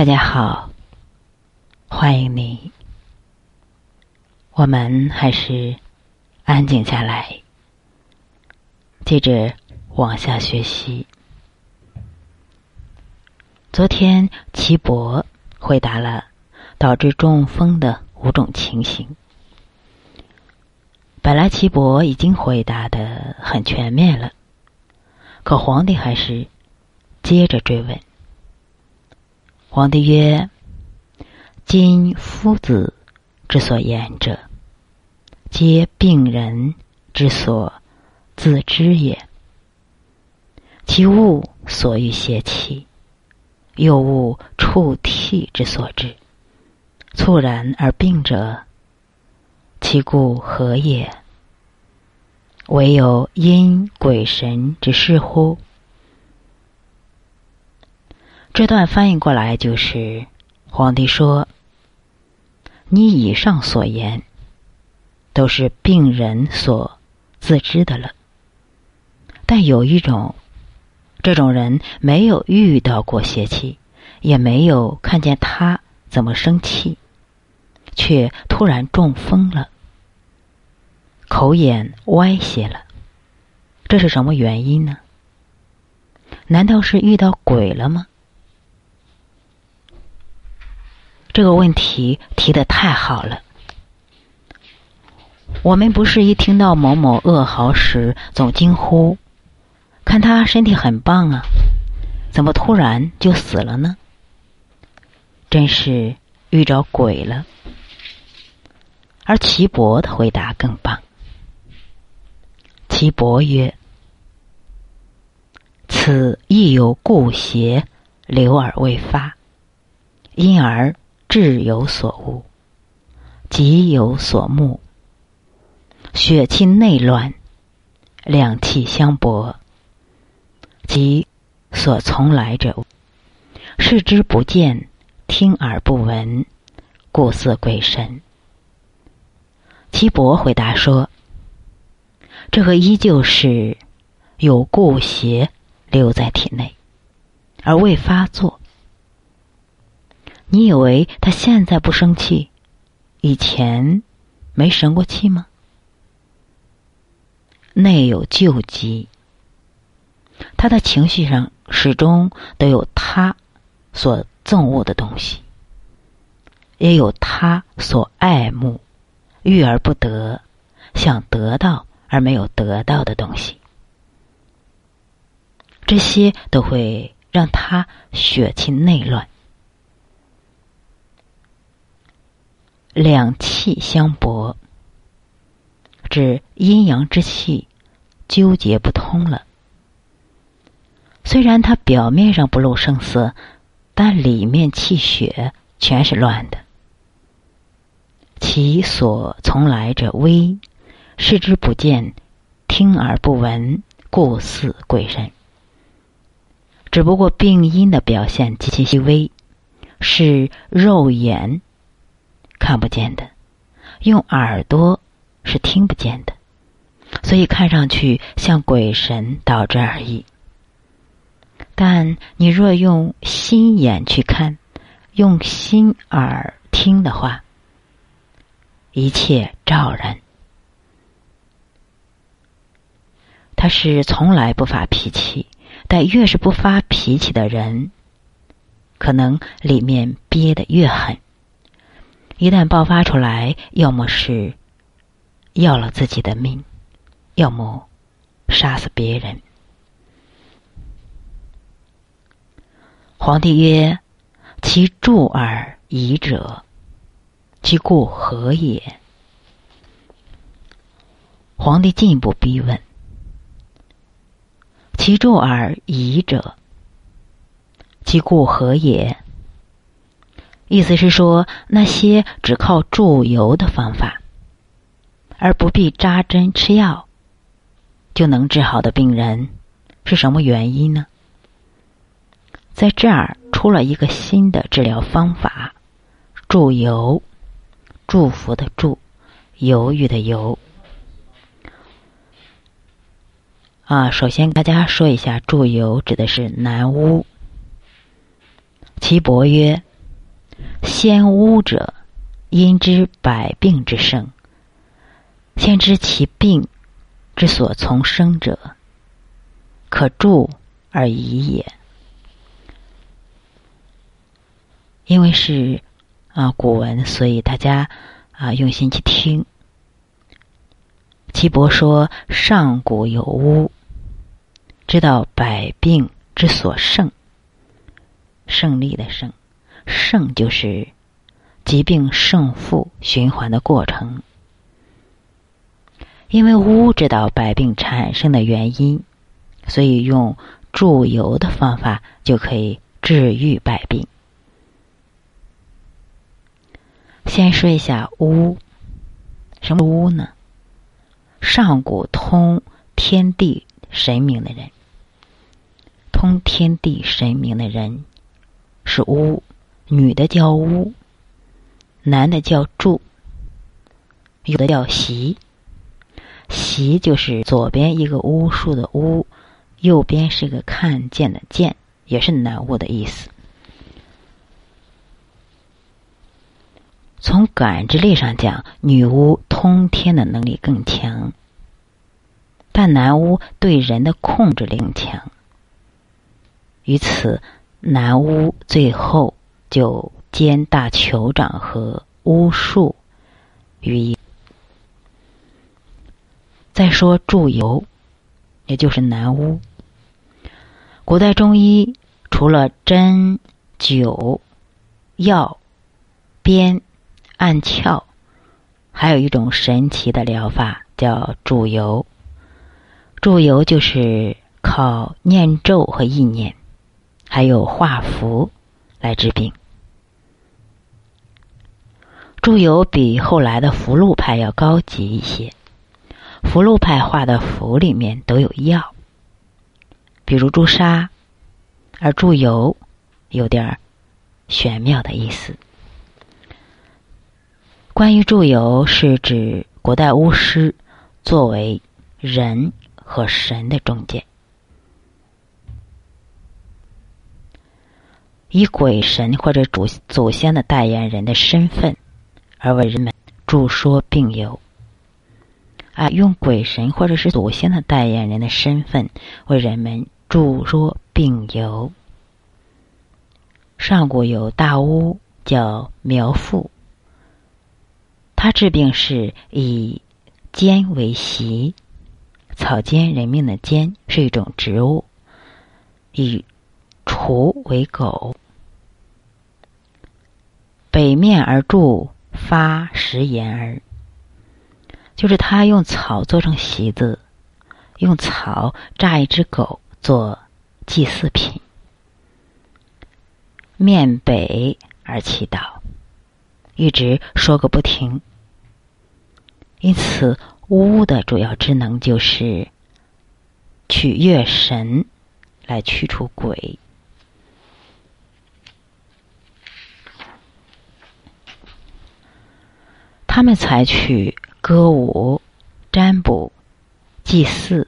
大家好，欢迎你。我们还是安静下来，接着往下学习。昨天齐博回答了导致中风的五种情形。本来齐博已经回答的很全面了，可皇帝还是接着追问。皇帝曰：“今夫子之所言者，皆病人之所自知也。其物所欲邪气，又物触涕之所至，猝然而病者，其故何也？唯有因鬼神之事乎？”这段翻译过来就是：皇帝说，你以上所言，都是病人所自知的了。但有一种，这种人没有遇到过邪气，也没有看见他怎么生气，却突然中风了，口眼歪斜了。这是什么原因呢？难道是遇到鬼了吗？这个问题提的太好了。我们不是一听到某某噩耗时总惊呼：“看他身体很棒啊，怎么突然就死了呢？”真是遇着鬼了。而岐伯的回答更棒。岐伯曰：“此亦有故邪留而未发，因而。”志有所悟，己有所慕，血气内乱，两气相搏，即所从来者，视之不见，听而不闻，故似鬼神。岐伯回答说：“这个依旧是有故邪留在体内，而未发作。”你以为他现在不生气，以前没生过气吗？内有旧疾，他的情绪上始终都有他所憎恶的东西，也有他所爱慕、欲而不得、想得到而没有得到的东西，这些都会让他血气内乱。两气相搏，指阴阳之气纠结不通了。虽然他表面上不露声色，但里面气血全是乱的。其所从来者微，视之不见，听而不闻，故似鬼神。只不过病因的表现极其细微，是肉眼。看不见的，用耳朵是听不见的，所以看上去像鬼神导致而已。但你若用心眼去看，用心耳听的话，一切照然。他是从来不发脾气，但越是不发脾气的人，可能里面憋得越狠。一旦爆发出来，要么是要了自己的命，要么杀死别人。皇帝曰：“其助而疑者，其故何也？”皇帝进一步逼问：“其助而疑者，其故何也？”意思是说，那些只靠注油的方法，而不必扎针吃药就能治好的病人，是什么原因呢？在这儿出了一个新的治疗方法——注油，祝福的祝，犹豫的犹。啊，首先大家说一下，注油指的是南巫。岐伯曰。先巫者，因知百病之生，先知其病之所从生者，可助而已也。因为是啊古文，所以大家啊用心去听。岐伯说：“上古有巫，知道百病之所胜。胜利的胜，胜就是疾病胜负循环的过程。因为巫知道百病产生的原因，所以用祝由的方法就可以治愈百病。”先说一下巫，什么巫呢？上古通天地神明的人，通天地神明的人是巫，女的叫巫，男的叫祝，有的叫习。习就是左边一个巫术的巫，右边是个看见的见，也是男巫的意思。从感知力上讲，女巫通天的能力更强，但男巫对人的控制力更强。于此，男巫最后就兼大酋长和巫术于一。再说祝由，也就是南巫。古代中医除了针灸、药、鞭。按窍，还有一种神奇的疗法叫祝由。祝由就是靠念咒和意念，还有画符来治病。祝由比后来的福禄派要高级一些。福禄派画的符里面都有药，比如朱砂，而祝由有点玄妙的意思。关于祝由，是指古代巫师作为人和神的中介，以鬼神或者祖祖先的代言人的身份，而为人们著说病由。啊，用鬼神或者是祖先的代言人的身份为人们著说病由。上古有大巫叫苗阜。他治病是以坚为习，草菅人命的坚是一种植物，以雏为狗，北面而筑发食言儿，就是他用草做成席子，用草扎一只狗做祭祀品，面北而祈祷，一直说个不停。因此，巫的主要职能就是取悦神，来驱除鬼。他们采取歌舞、占卜、祭祀、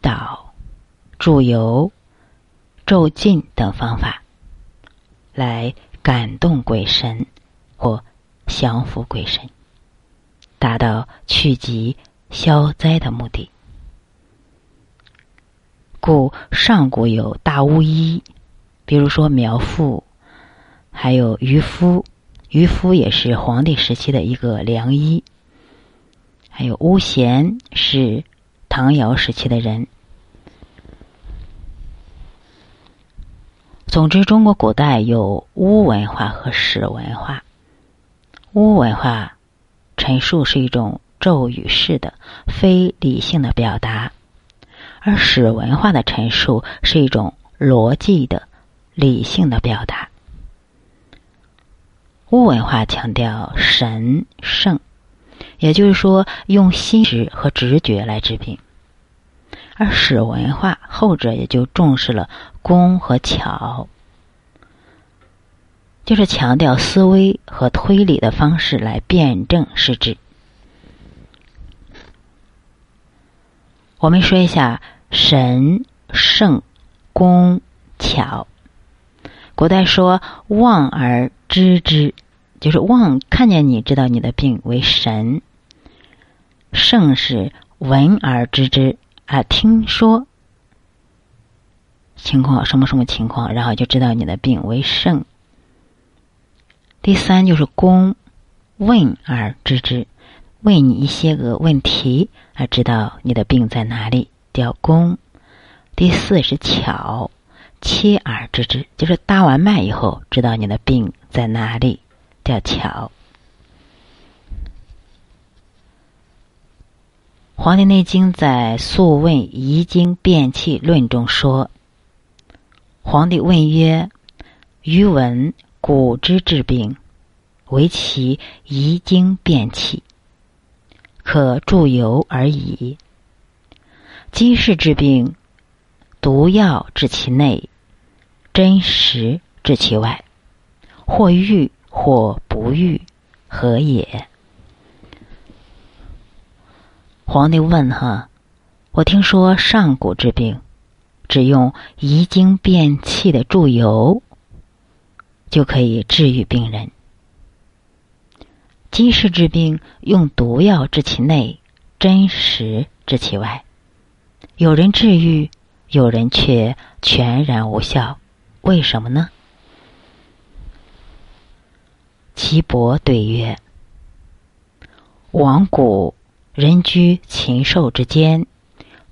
祷、祝由、咒禁等方法，来感动鬼神或降服鬼神。达到去疾消灾的目的，故上古有大巫医，比如说苗阜，还有渔夫，渔夫也是黄帝时期的一个良医，还有巫咸是唐尧时期的人。总之，中国古代有巫文化和史文化，巫文化。陈述是一种咒语式的非理性的表达，而史文化的陈述是一种逻辑的理性的表达。巫文化强调神圣，也就是说用心识和直觉来治病，而史文化后者也就重视了工和巧。就是强调思维和推理的方式来辩证施治。我们说一下神圣、工巧。古代说“望而知之”，就是望看见你知道你的病为神；圣是“闻而知之”，啊，听说情况什么什么情况，然后就知道你的病为圣。第三就是“公”，问而知之，问你一些个问题而知道你的病在哪里，叫公。第四是“巧”。切而知之，就是搭完脉以后知道你的病在哪里，叫巧。《黄帝内经》在《素问·遗精变气论》中说：“皇帝问曰：‘余闻古之治病，为其遗精变气，可助油而已。今世治病，毒药治其内。’”真实治其外，或愈或不愈，何也？皇帝问：“哈，我听说上古治病，只用遗精变气的注油，就可以治愈病人。今世治病，用毒药治其内，真实治其外。有人治愈，有人却全然无效。”为什么呢？岐伯对曰：“往古人居禽兽之间，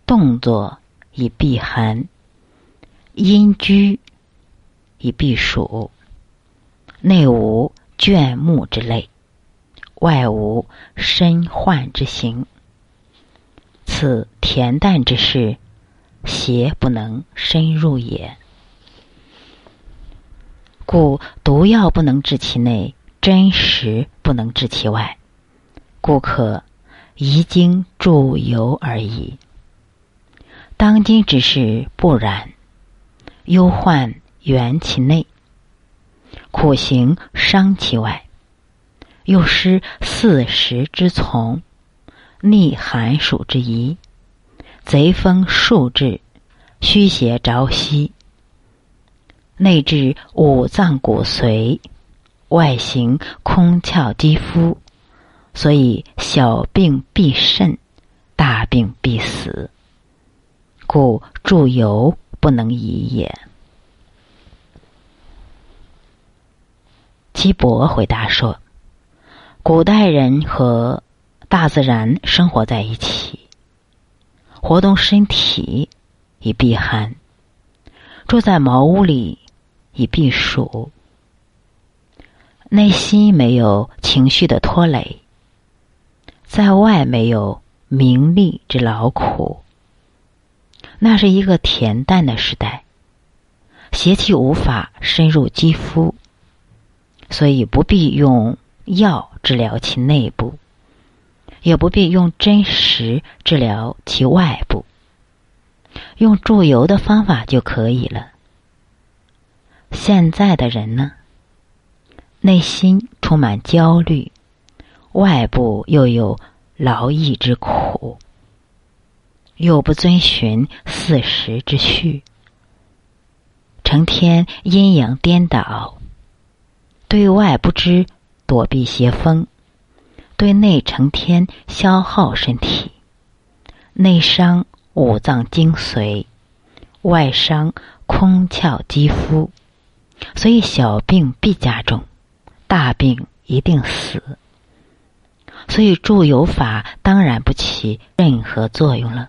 动作以避寒；阴居以避暑。内无倦木之类，外无身患之形。此恬淡之事，邪不能深入也。”故毒药不能治其内，真实不能治其外，故可遗精注游而已。当今之事不然，忧患源其内，苦行伤其外，又失四时之从，逆寒暑之宜，贼风数至，虚邪朝夕。内至五脏骨髓，外形空窍肌肤，所以小病必甚，大病必死。故注油不能移也。岐伯回答说：“古代人和大自然生活在一起，活动身体以避寒，住在茅屋里。”以避暑，内心没有情绪的拖累，在外没有名利之劳苦，那是一个恬淡的时代，邪气无法深入肌肤，所以不必用药治疗其内部，也不必用真实治疗其外部，用注油的方法就可以了。现在的人呢，内心充满焦虑，外部又有劳役之苦，又不遵循四时之序，成天阴阳颠倒，对外不知躲避邪风，对内成天消耗身体，内伤五脏精髓，外伤空窍肌肤。所以小病必加重，大病一定死。所以注油法当然不起任何作用了。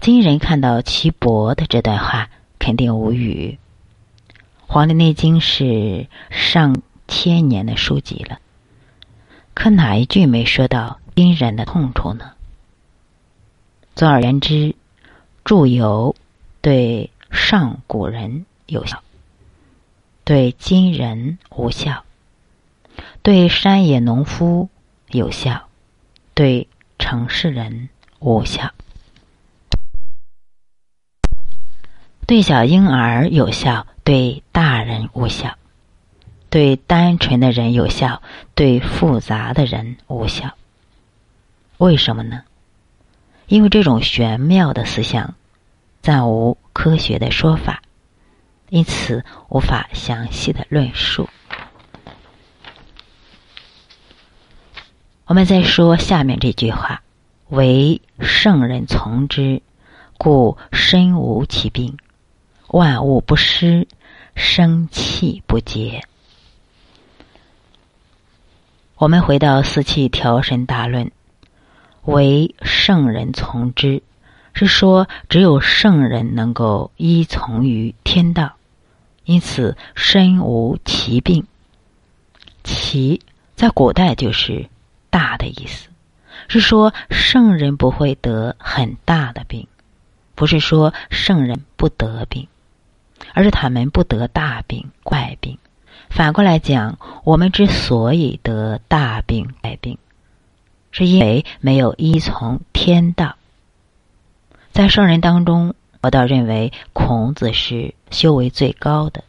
今人看到岐伯的这段话，肯定无语。《黄帝内经》是上千年的书籍了，可哪一句没说到今人的痛处呢？总而言之，注油对上古人。有效，对今人无效；对山野农夫有效，对城市人无效；对小婴儿有效，对大人无效；对单纯的人有效，对复杂的人无效。为什么呢？因为这种玄妙的思想，暂无科学的说法。因此无法详细的论述。我们再说下面这句话：“唯圣人从之，故身无其病，万物不失，生气不竭。”我们回到四气调神大论，“唯圣人从之”，是说只有圣人能够依从于天道，因此身无其病。其在古代就是。大的意思是说，圣人不会得很大的病，不是说圣人不得病，而是他们不得大病、怪病。反过来讲，我们之所以得大病、怪病，是因为没有依从天道。在圣人当中，我倒认为孔子是修为最高的。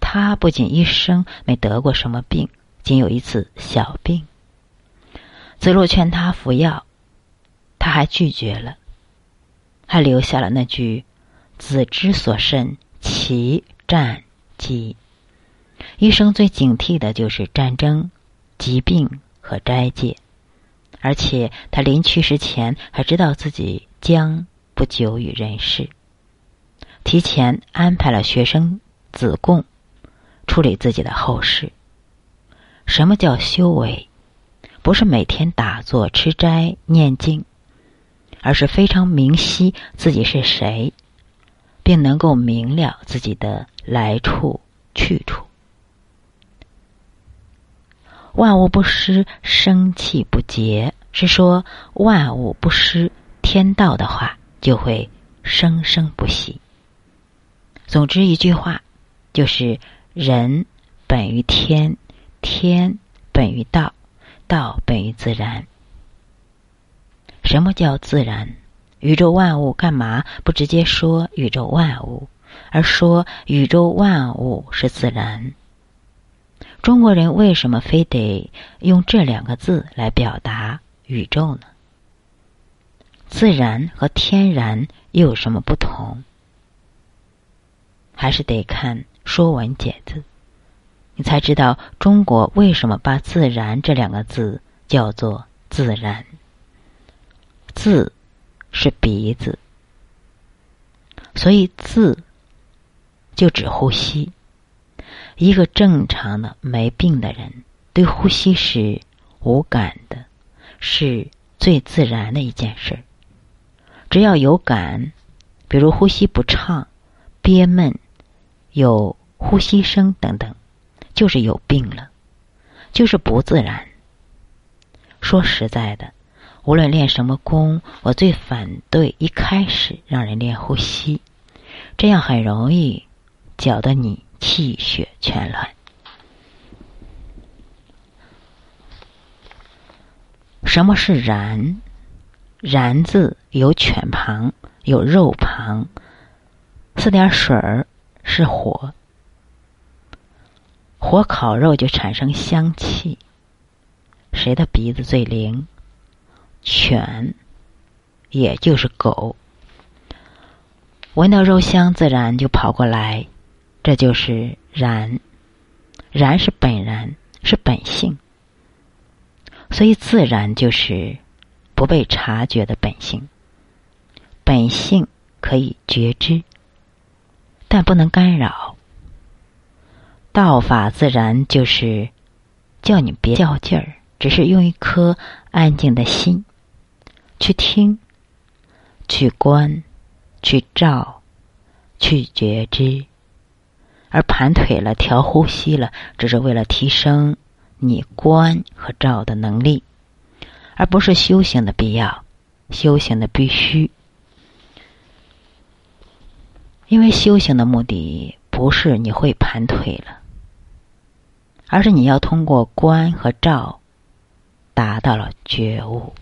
他不仅一生没得过什么病，仅有一次小病。子路劝他服药，他还拒绝了，还留下了那句：“子之所甚，其战疾。”一生最警惕的就是战争、疾病和斋戒，而且他临去世前还知道自己将不久于人世，提前安排了学生子贡处理自己的后事。什么叫修为？不是每天打坐、吃斋、念经，而是非常明晰自己是谁，并能够明了自己的来处去处。万物不失，生气不竭，是说万物不失天道的话，就会生生不息。总之一句话，就是人本于天，天本于道。道本于自然。什么叫自然？宇宙万物干嘛不直接说宇宙万物，而说宇宙万物是自然？中国人为什么非得用这两个字来表达宇宙呢？自然和天然又有什么不同？还是得看《说文解字》。你才知道中国为什么把“自然”这两个字叫做“自然”。字是鼻子，所以字就指呼吸。一个正常的没病的人，对呼吸是无感的，是最自然的一件事儿。只要有感，比如呼吸不畅、憋闷、有呼吸声等等。就是有病了，就是不自然。说实在的，无论练什么功，我最反对一开始让人练呼吸，这样很容易搅得你气血全乱。什么是然？然字有犬旁，有肉旁，四点水儿是火。火烤肉就产生香气。谁的鼻子最灵？犬，也就是狗。闻到肉香，自然就跑过来。这就是然，然是本然，是本性。所以自然就是不被察觉的本性。本性可以觉知，但不能干扰。道法自然，就是叫你别较劲儿，只是用一颗安静的心去听、去观、去照、去觉知，而盘腿了、调呼吸了，只是为了提升你观和照的能力，而不是修行的必要、修行的必须。因为修行的目的不是你会盘腿了。而是你要通过观和照，达到了觉悟。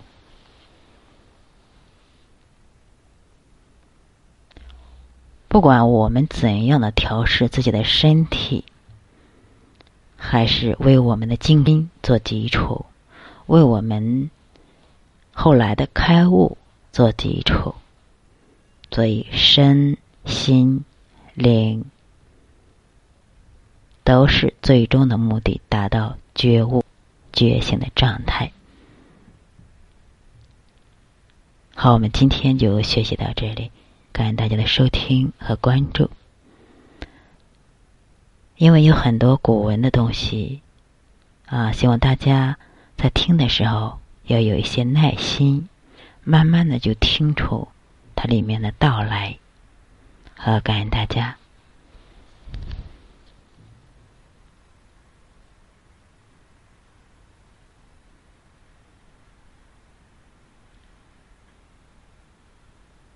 不管我们怎样的调试自己的身体，还是为我们的精兵做基础，为我们后来的开悟做基础。所以身心灵都是最终的目的，达到觉悟、觉醒的状态。好，我们今天就学习到这里，感谢大家的收听和关注。因为有很多古文的东西，啊，希望大家在听的时候要有一些耐心，慢慢的就听出它里面的到来。好，感恩大家。